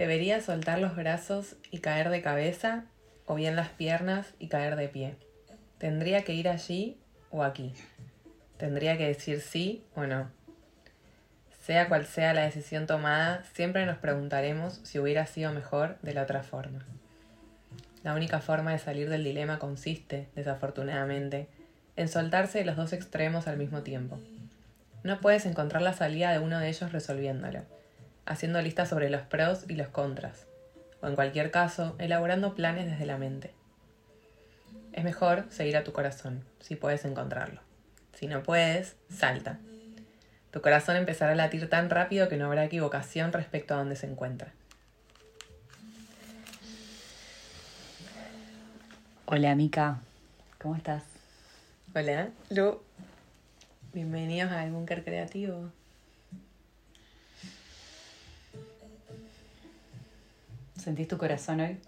¿Debería soltar los brazos y caer de cabeza o bien las piernas y caer de pie? ¿Tendría que ir allí o aquí? ¿Tendría que decir sí o no? Sea cual sea la decisión tomada, siempre nos preguntaremos si hubiera sido mejor de la otra forma. La única forma de salir del dilema consiste, desafortunadamente, en soltarse de los dos extremos al mismo tiempo. No puedes encontrar la salida de uno de ellos resolviéndolo, haciendo listas sobre los pros y los contras, o en cualquier caso, elaborando planes desde la mente. Es mejor seguir a tu corazón, si puedes encontrarlo. Si no puedes, salta. Tu corazón empezará a latir tan rápido que no habrá equivocación respecto a dónde se encuentra. Hola, Mica. ¿Cómo estás? Hola, Lu. Bienvenidos al Búnker Creativo. ¿Sentís tu corazón hoy?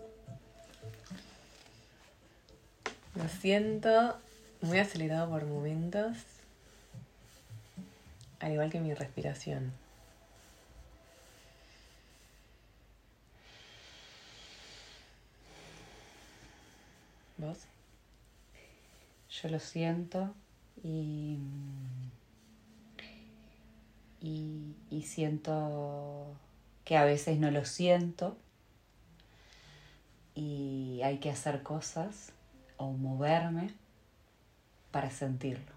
Lo siento muy acelerado por momentos, al igual que mi respiración. ¿Vos? Yo lo siento y, y, y siento que a veces no lo siento y hay que hacer cosas o moverme para sentirlo.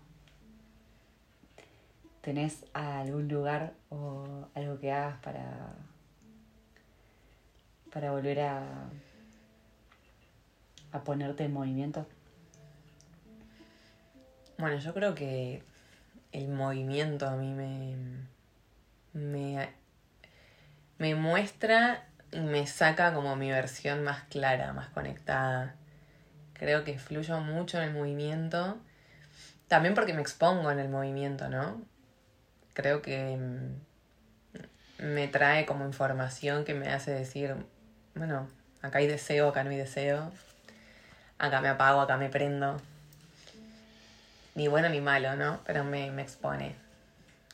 ¿Tenés algún lugar o algo que hagas para, para volver a, a ponerte en movimiento? Bueno, yo creo que el movimiento a mí me, me, me muestra me saca como mi versión más clara, más conectada. Creo que fluyo mucho en el movimiento. También porque me expongo en el movimiento, ¿no? Creo que mm, me trae como información que me hace decir, bueno, acá hay deseo, acá no hay deseo. Acá me apago, acá me prendo. Ni bueno ni malo, ¿no? Pero me, me expone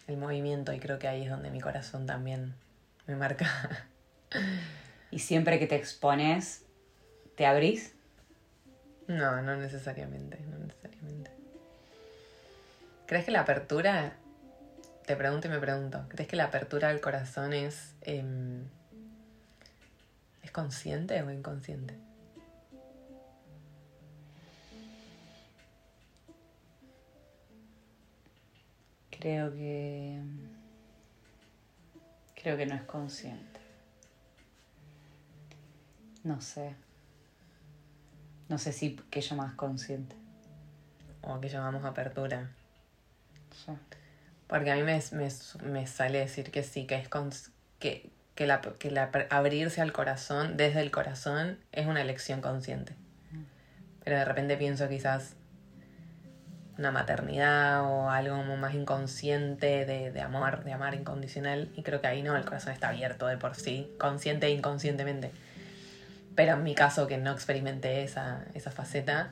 el movimiento y creo que ahí es donde mi corazón también me marca. Y siempre que te expones, ¿te abrís? No, no necesariamente, no necesariamente. ¿Crees que la apertura, te pregunto y me pregunto, ¿crees que la apertura del corazón es, em, es consciente o inconsciente? Creo que. Creo que no es consciente. No sé. No sé si que yo más consciente. O que llamamos apertura. Sí. Porque a mí me, me, me sale decir que sí, que es cons- que, que, la, que la abrirse al corazón, desde el corazón, es una elección consciente. Pero de repente pienso quizás una maternidad o algo como más inconsciente de, de amor, de amar incondicional. Y creo que ahí no, el corazón está abierto de por sí, consciente e inconscientemente. Pero en mi caso, que no experimenté esa, esa faceta,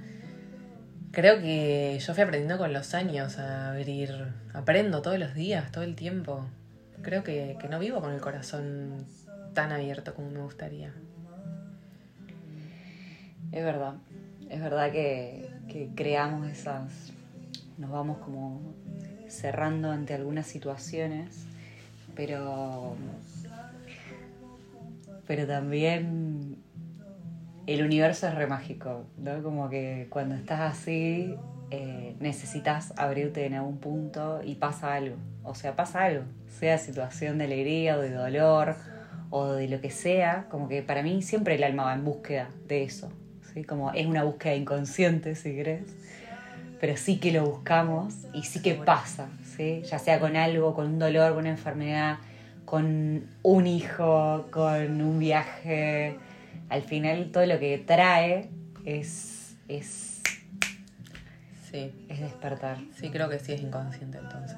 creo que yo fui aprendiendo con los años a abrir. Aprendo todos los días, todo el tiempo. Creo que, que no vivo con el corazón tan abierto como me gustaría. Es verdad. Es verdad que, que creamos esas. Nos vamos como cerrando ante algunas situaciones, pero. Pero también el universo es re mágico, ¿no? Como que cuando estás así eh, necesitas abrirte en algún punto y pasa algo. O sea, pasa algo, sea situación de alegría o de dolor o de lo que sea, como que para mí siempre el alma va en búsqueda de eso, ¿sí? Como es una búsqueda inconsciente, si querés, pero sí que lo buscamos y sí que pasa, ¿sí? Ya sea con algo, con un dolor, con una enfermedad, con un hijo, con un viaje, al final todo lo que trae es, es, Sí, es despertar. sí, creo que sí es inconsciente entonces.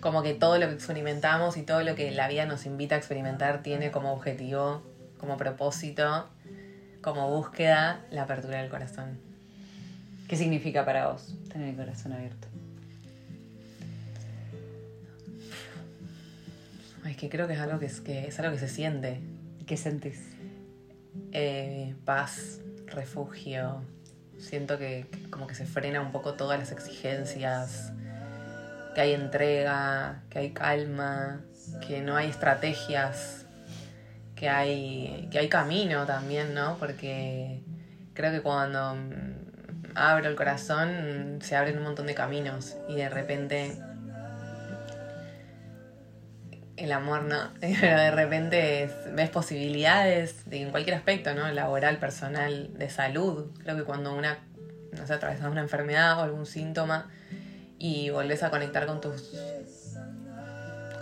Como que todo lo que experimentamos y todo lo que la vida nos invita a experimentar tiene como objetivo, como propósito, como búsqueda, la apertura del corazón. ¿Qué significa para vos tener el corazón abierto? Es que creo que es algo que es, que es algo que se siente. ¿Qué sentís? Eh, paz, refugio. Siento que, que como que se frena un poco todas las exigencias, que hay entrega, que hay calma, que no hay estrategias, que hay, que hay camino también, ¿no? Porque creo que cuando abro el corazón se abren un montón de caminos y de repente el amor no, pero de repente es- ves posibilidades de, en cualquier aspecto, ¿no? Laboral, personal, de salud. Creo que cuando una, no sé, atravesas una enfermedad o algún síntoma y volvés a conectar con tus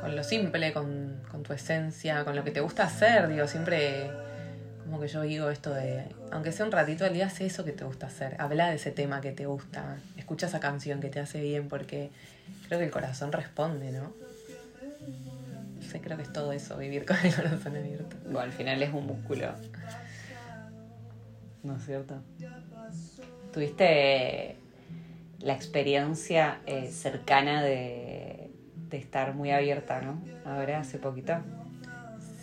con lo simple, con, con tu esencia, con lo que te gusta hacer, digo, siempre como que yo digo esto de, aunque sea un ratito al día, haz eso que te gusta hacer, habla de ese tema que te gusta, escucha esa canción que te hace bien, porque creo que el corazón responde, ¿no? Sé, creo que es todo eso, vivir con el corazón abierto. Bueno, al final es un músculo. ¿No es cierto? ¿Tuviste la experiencia eh, cercana de, de estar muy abierta, ¿no? Ahora, hace poquito.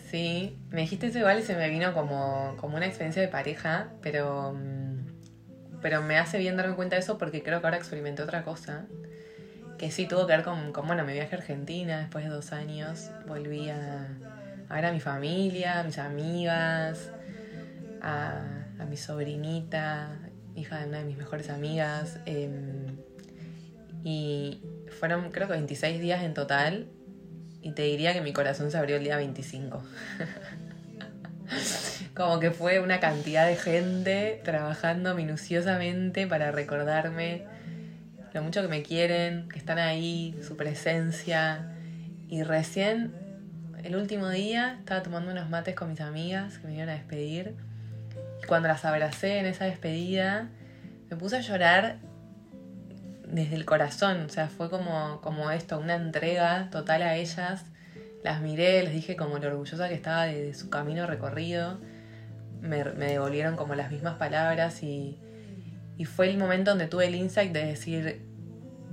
Sí, me dijiste eso igual y se me vino como, como una experiencia de pareja, pero, mm, pero me hace bien darme cuenta de eso porque creo que ahora experimenté otra cosa, que sí tuvo que ver con, bueno, mi viaje a Argentina después de dos años, volví a, a ver a mi familia, a mis amigas, a, a mi sobrinita, hija de una de mis mejores amigas, em, y fueron creo que 26 días en total y te diría que mi corazón se abrió el día 25. Como que fue una cantidad de gente trabajando minuciosamente para recordarme lo mucho que me quieren, que están ahí, su presencia. Y recién, el último día, estaba tomando unos mates con mis amigas que me iban a despedir. Y cuando las abracé en esa despedida, me puse a llorar desde el corazón, o sea, fue como, como esto, una entrega total a ellas. Las miré, les dije como lo orgullosa que estaba de, su camino recorrido. Me, me devolvieron como las mismas palabras y, y fue el momento donde tuve el insight de decir,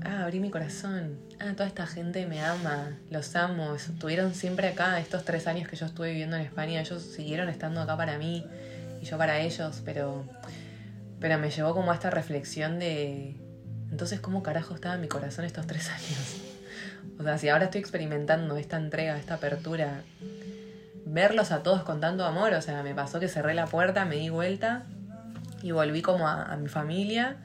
ah, abrí mi corazón, ah, toda esta gente me ama, los amo, estuvieron siempre acá, estos tres años que yo estuve viviendo en España, ellos siguieron estando acá para mí y yo para ellos, pero, pero me llevó como a esta reflexión de, entonces, ¿cómo carajo estaba mi corazón estos tres años? O sea, si ahora estoy experimentando esta entrega, esta apertura, verlos a todos con tanto amor, o sea, me pasó que cerré la puerta, me di vuelta y volví como a, mi familia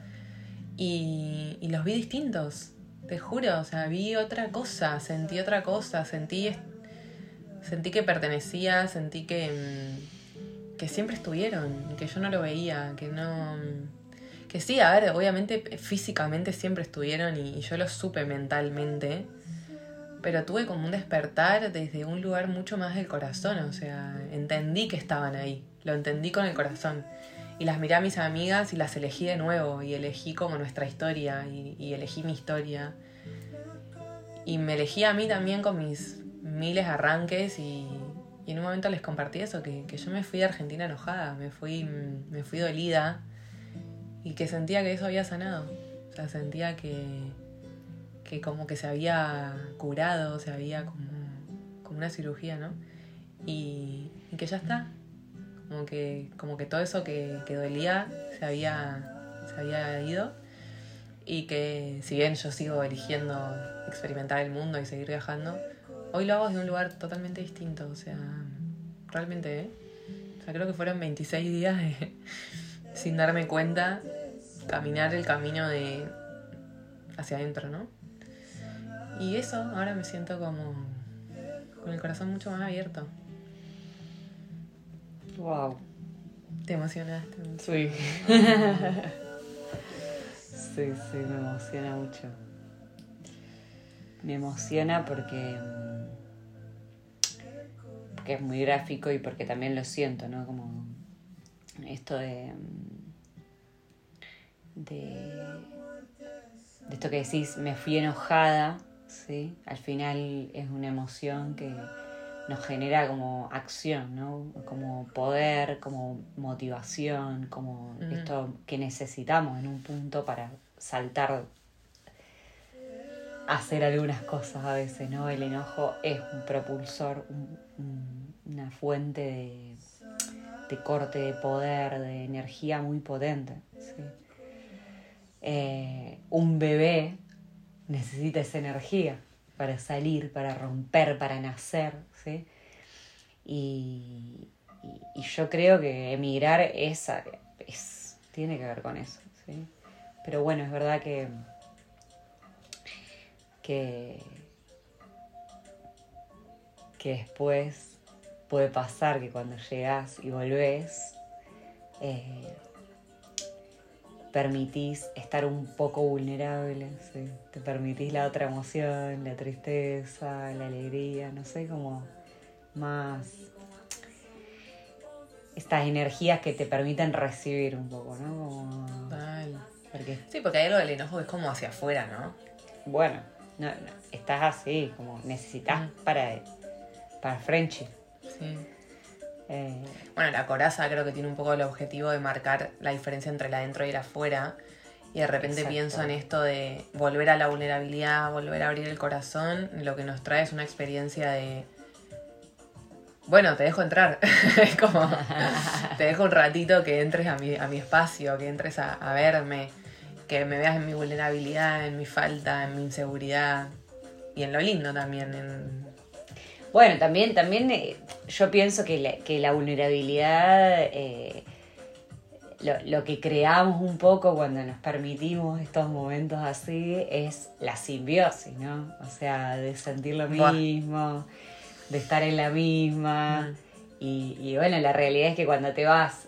y, los vi distintos, te juro, o sea, vi otra cosa, sentí otra cosa, sentí, sentí que pertenecía, sentí que, mm, que siempre estuvieron, que yo no lo veía, que no... Que sí, a ver, obviamente físicamente siempre estuvieron y, y yo lo supe mentalmente, pero tuve como un despertar desde un lugar mucho más del corazón, o sea, entendí que estaban ahí, lo entendí con el corazón. Y las miré a mis amigas y las elegí de nuevo y elegí como nuestra historia y, elegí mi historia. Y me elegí a mí también con mis miles de arranques y, en un momento les compartí eso, que, que yo me fui de Argentina enojada, me fui, me fui dolida y que sentía que eso había sanado. O sea, sentía que, que como que se había curado, se había como, como una cirugía, ¿no? Y que ya está. Como que, como que todo eso que, que dolía se había, se había ido. Y que si bien yo sigo eligiendo experimentar el mundo y seguir viajando, hoy lo hago desde un lugar totalmente distinto. O sea, realmente, ¿eh? O sea, creo que fueron 26 días sin darme cuenta, caminar el camino de hacia adentro, ¿no? Y eso, ahora me siento como con el corazón mucho más abierto. Wow. Te emocionaste. Sí. sí, sí, me emociona mucho. Me emociona porque, mm, porque es muy gráfico y porque también lo siento, ¿no? Como esto de, mm, de, de esto que decís, me fui enojada, ¿sí? Al final es una emoción que nos genera como acción, ¿no? Como poder, como motivación, como Ujú. esto que necesitamos en un punto para saltar hacer algunas cosas a veces, ¿no? El enojo es un propulsor, una fuente de, de, corte de poder, de energía muy potente. Eh, un bebé necesita esa energía para salir, para romper, para nacer, ¿sí? Y, yo creo que emigrar es, es, tiene que ver con eso, ¿sí? Pero bueno, es verdad que, que, que después puede pasar que cuando llegas y volvés, eh, permitís estar un poco vulnerable, te permitís la otra emoción, la tristeza, la alegría, no sé, como más estas energías que te permiten recibir un poco, ¿no? Como... Porque... Sí, porque hay algo del enojo que es como hacia afuera, ¿no? Bueno, no, estás así, como necesitas para, para Frenchy. Sí. Eh, bueno, la coraza creo que tiene un poco el objetivo de marcar la diferencia entre el adentro y el afuera. Y de repente pienso en esto de volver a la vulnerabilidad, volver a abrir el corazón. Lo que nos trae es una experiencia de. Bueno, te dejo entrar. es como. te dejo un ratito que entres a mi, a mi espacio, que entres a, a verme, que me veas en mi vulnerabilidad, en mi falta, en mi inseguridad. Y en lo lindo también, en, bueno, también, también eh, yo pienso que la, que la vulnerabilidad, eh, lo, que creamos un poco cuando nos permitimos estos momentos así es la simbiosis, ¿no? O sea, de sentir lo mismo, de estar en la misma. Mm. Y, bueno, la realidad es que cuando te vas,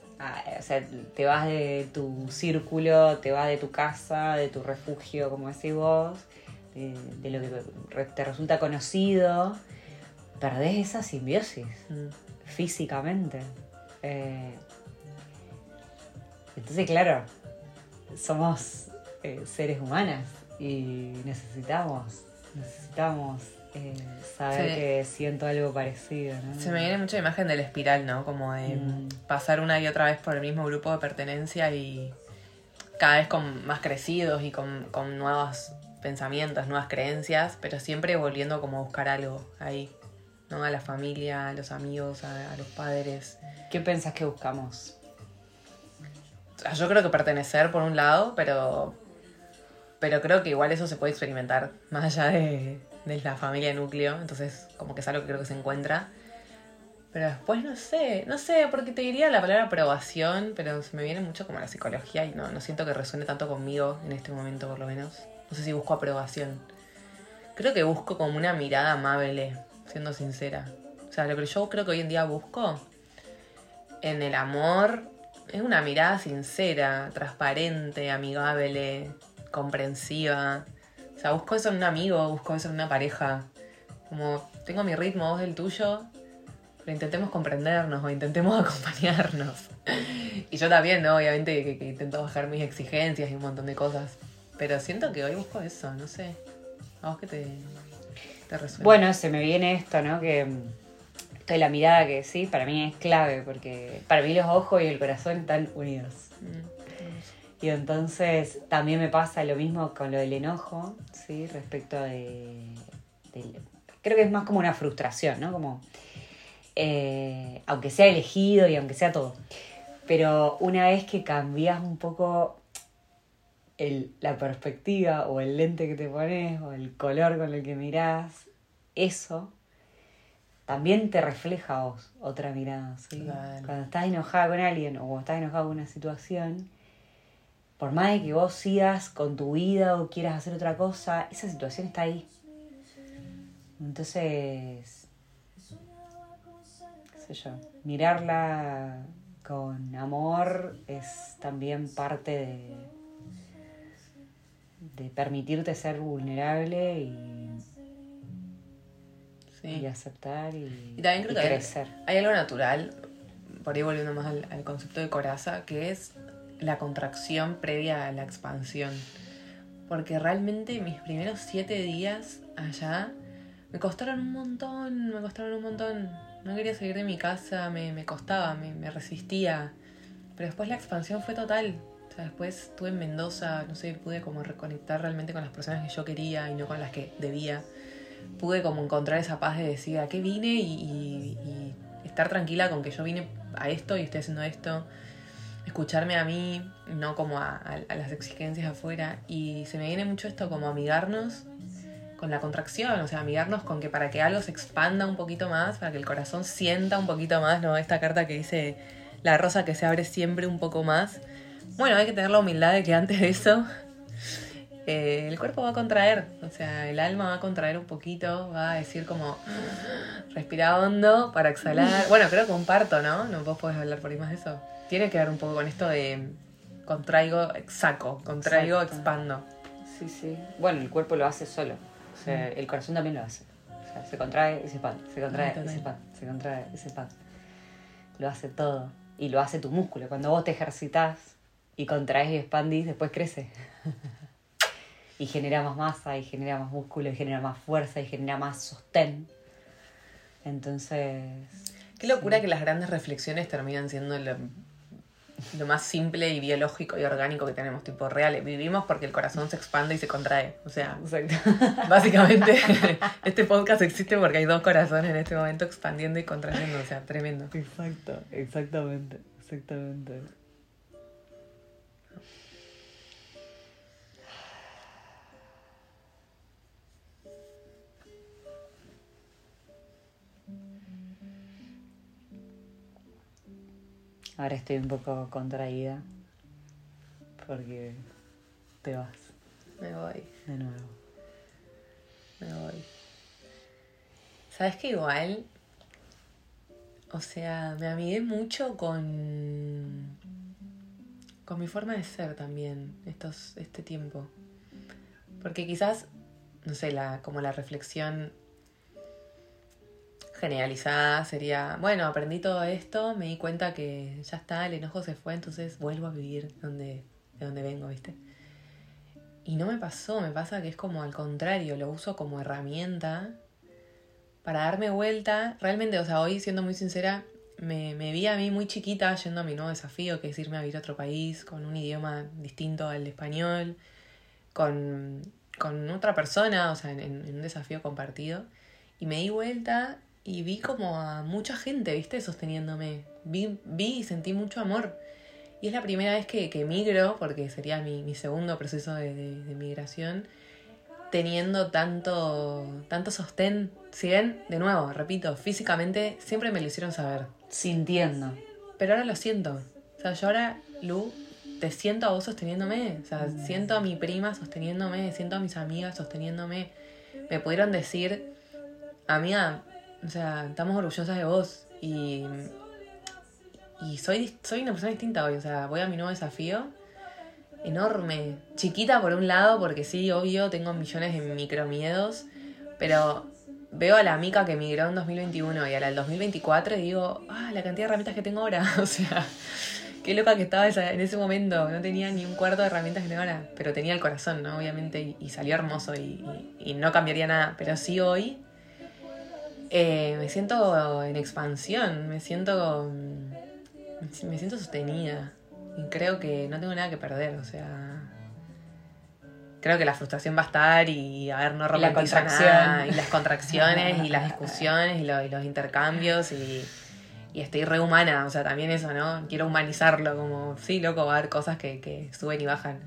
o sea, te vas de tu círculo, te vas de tu casa, de tu refugio, como decís vos, de lo que te resulta conocido perdés esa simbiosis mm. físicamente. Eh, entonces, claro, somos eh, seres humanas y necesitamos, necesitamos eh, saber que siento algo parecido. Se me viene mucha imagen de la espiral, ¿no? Como de mm. pasar una y otra vez por el mismo grupo de pertenencia y cada vez con más crecidos y con, con nuevos pensamientos, nuevas creencias, pero siempre volviendo como a buscar algo ahí. ¿No? A la familia, a los amigos, a, los padres. ¿Qué pensás que buscamos? yo creo que pertenecer por un lado, pero, pero creo que igual eso se puede experimentar más allá de, la familia núcleo, entonces como que es algo que creo que se encuentra. Pero después no sé, no sé, porque te diría la palabra aprobación, pero se me viene mucho como la psicología y no, no siento que resuene tanto conmigo en este momento por lo menos. No sé si busco aprobación. Creo que busco como una mirada amable, siendo sincera. O sea, lo que yo creo que hoy en día busco en el amor es una mirada sincera, transparente, amigable, comprensiva. O sea, busco eso en un amigo, busco eso en una pareja. Como tengo mi ritmo, vos el tuyo, pero intentemos comprendernos o intentemos acompañarnos. y yo también, ¿no? Obviamente que, intento bajar mis exigencias y un montón de cosas. Pero siento que hoy busco eso, no sé. A vos que te, bueno, se me viene esto, ¿no? Que esto la mirada que sí, para mí es clave, porque para mí los ojos y el corazón están unidos. Mm, y entonces también me pasa lo mismo con lo del enojo, ¿sí? Respecto de, creo que es más como una frustración, ¿no? Como, eh, aunque sea elegido y aunque sea todo. Pero una vez que cambias un poco la perspectiva o el lente que te pones o el color con el que mirás, eso también te refleja a vos otra mirada. Cuando estás enojada con alguien o cuando estás enojado con una situación, por más de que vos sigas con tu vida o quieras hacer otra cosa, esa situación está ahí. Entonces, qué sé yo, mirarla con amor es también parte de, de permitirte ser vulnerable y, y aceptar y, también creo que crecer. Hay, algo natural, por ahí volviendo más al, concepto de coraza, que es la contracción previa a la expansión. Porque realmente mis primeros siete días allá me costaron un montón, me costaron un montón. No quería salir de mi casa, me, me costaba, me, me resistía. Pero después la expansión fue total después estuve en Mendoza, no sé, pude como reconectar realmente con las personas que yo quería y no con las que debía. Pude como encontrar esa paz de decir a qué vine y, estar tranquila con que yo vine a esto y estoy haciendo esto. Escucharme a mí, no como a- a las exigencias afuera. Y se me viene mucho esto como amigarnos con la contracción, o sea, amigarnos con que para que algo se expanda un poquito más, para que el corazón sienta un poquito más, ¿no? Esta carta que dice la rosa que se abre siempre un poco más. Bueno, hay que tener la humildad de que antes de eso eh, el cuerpo va a contraer, o sea, el alma va a contraer un poquito, va a decir como respira hondo para exhalar. Bueno, creo que un parto, ¿no? No vos podés hablar por ahí más de eso. Tiene que ver un poco con esto de contraigo, saco, contraigo, Exacto. expando. Sí, sí. Bueno, el cuerpo lo hace solo. O sea, el corazón también lo hace. O sea, se contrae y se expande, se contrae y se expande, se contrae y se expande. Lo hace todo. Y lo hace tu músculo. Cuando vos te ejercitas y contraes y expandís, después crece. y genera más masa, y genera más músculo, y genera más fuerza, y genera más sostén. Entonces... Qué locura que las grandes reflexiones terminan siendo lo, lo más simple y biológico y orgánico que tenemos, tipo real. Vivimos porque el corazón se expande y se contrae. O sea, Exacto. básicamente este podcast existe porque hay dos corazones en este momento expandiendo y contrayendo. O sea, tremendo. Exacto, exactamente, exactamente. Ahora estoy un poco contraída porque te vas Me voy, de nuevo. me voy. ¿Sabes qué igual? O sea, me amigué mucho con. con mi forma de ser también, estos, este tiempo. Porque quizás, no sé, la, como la reflexión generalizada sería, bueno, aprendí todo esto, me di cuenta que ya está, el enojo se fue, entonces vuelvo a vivir donde, de donde vengo, ¿viste? Y no me pasó, me pasa que es como al contrario, lo uso como herramienta para darme vuelta. Realmente, o sea, hoy siendo muy sincera, me, me vi a mí muy chiquita yendo a mi nuevo desafío, que es irme a vivir a otro país, con un idioma distinto al español, con, con otra persona, o sea, en, en un desafío compartido. Y me di vuelta y vi como a mucha gente, ¿viste? Sosteniéndome. Vi, vi y sentí mucho amor. Y es la primera vez que, que migro, porque sería mi, mi segundo proceso de, de- de migración, teniendo tanto, tanto sostén. Si bien, de nuevo, repito, físicamente siempre me lo hicieron saber. Sintiendo. Pero ahora lo siento. O sea, yo ahora, Lu, te siento a vos sosteniéndome. O sea, siento a mi prima sosteniéndome, siento a mis amigas sosteniéndome. Me pudieron decir, amiga, o sea, estamos orgullosas de vos. Y, y soy, soy una persona distinta hoy. O sea, voy a mi nuevo desafío. Enorme. Chiquita por un lado, porque sí, obvio, tengo millones de micromiedos. Pero veo a la mica que migró en 2021 y a la del 2024 y digo, ah, la cantidad de herramientas que tengo ahora. O sea, qué loca que estaba esa- en ese momento. No tenía ni un cuarto de herramientas que tengo ahora. Pero tenía el corazón, ¿no? Obviamente, y, y salió hermoso y no cambiaría nada. Pero sí hoy eh, me siento en expansión, me siento, mm, me siento sostenida. Y creo que no tengo nada que perder, o sea... Creo que la frustración va a estar y a ver, no romantizo nada, y las contracciones y las discusiones y, lo- y los intercambios y, y estoy re humana, o sea, también eso, ¿no? Quiero humanizarlo, como, sí, loco, va a haber cosas que, que suben y bajan.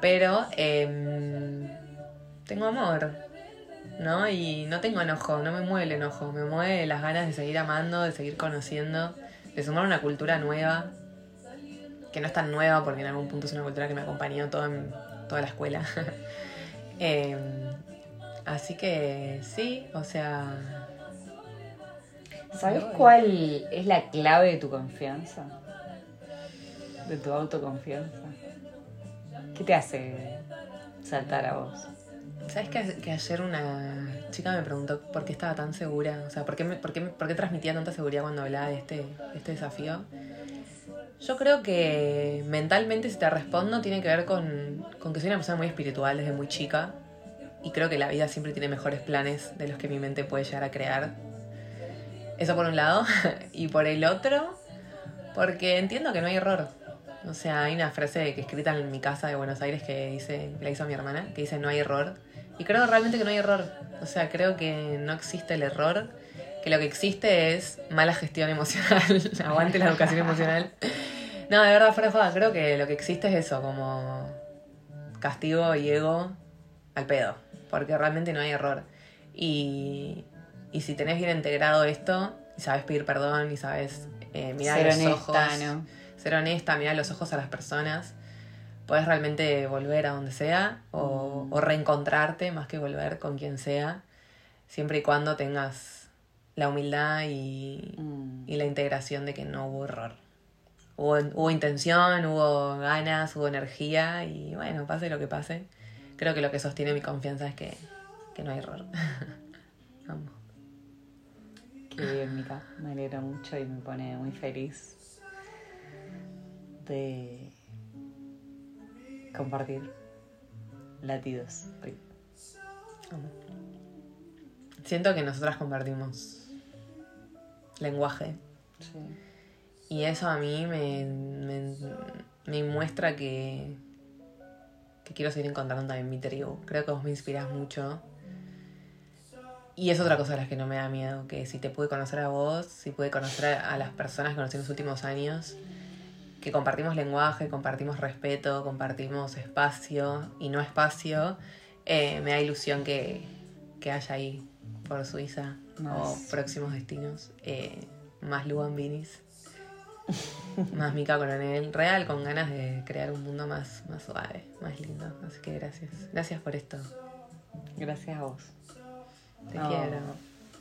Pero em, tengo amor, ¿no? Y no tengo enojo, no me mueve el enojo, me mueve las ganas de seguir amando, de seguir conociendo, de sumar una cultura nueva, que no es tan nueva porque en algún punto es una cultura que me acompañó toda, en- toda la escuela. Em, así que sí, o sea... ¿Sabes voy. cuál es la clave de tu confianza? De tu autoconfianza. ¿Qué te hace saltar a vos? ¿Sabes que, ayer una chica me preguntó por qué estaba tan segura? O sea, ¿por qué, por qué, por qué transmitía tanta seguridad cuando hablaba de este, este desafío? Yo creo que mentalmente, si te respondo, tiene que ver con, con que soy una persona muy espiritual desde muy chica. Y creo que la vida siempre tiene mejores planes de los que mi mente puede llegar a crear. Eso por un lado. y por el otro, porque entiendo que no hay error. O sea, hay una frase que escrita en mi casa de Buenos Aires que dice, que la hizo mi hermana, que dice no hay error. Y creo realmente que no hay error. O sea, creo que no existe el error, que lo que existe es mala gestión emocional. Aguante la educación emocional. No, de verdad, fuera de joda, creo que lo que existe es eso, como castigo y ego al pedo. Porque realmente no hay error. Y, y si tenés bien integrado esto, y sabes pedir perdón, y sabes eh, mirar Ser los honesta, ojos, ¿no? ser honesta, mirar los ojos a las personas, puedes realmente volver a donde sea o, o reencontrarte más que volver con quien sea, siempre y cuando tengas la humildad y, Mm. y la integración de que no hubo error. Hubo, hubo intención, hubo ganas, hubo energía y bueno, pase lo que pase. Creo que lo que sostiene mi confianza es que, que no hay error. Vamos. Qué bien, Mica. Me alegra mucho y me pone muy feliz de compartir latidos hoy. Siento que nosotras compartimos lenguaje Sí. y eso a mí me, me, me muestra que, que quiero seguir encontrando también mi tribu. Creo que vos me inspirás mucho. Y es otra cosa de las que no me da miedo, que si te pude conocer a vos, si pude conocer a las personas que conocí en los últimos años, que compartimos lenguaje, compartimos respeto, compartimos espacio y no espacio, eh, me da ilusión que, que haya ahí por Suiza o próximos destinos eh, más Luan Binis, más Mica Coronel, real, con ganas de crear un mundo más, más suave, más lindo. Así que gracias. Gracias por esto. Gracias a vos. Te No. quiero.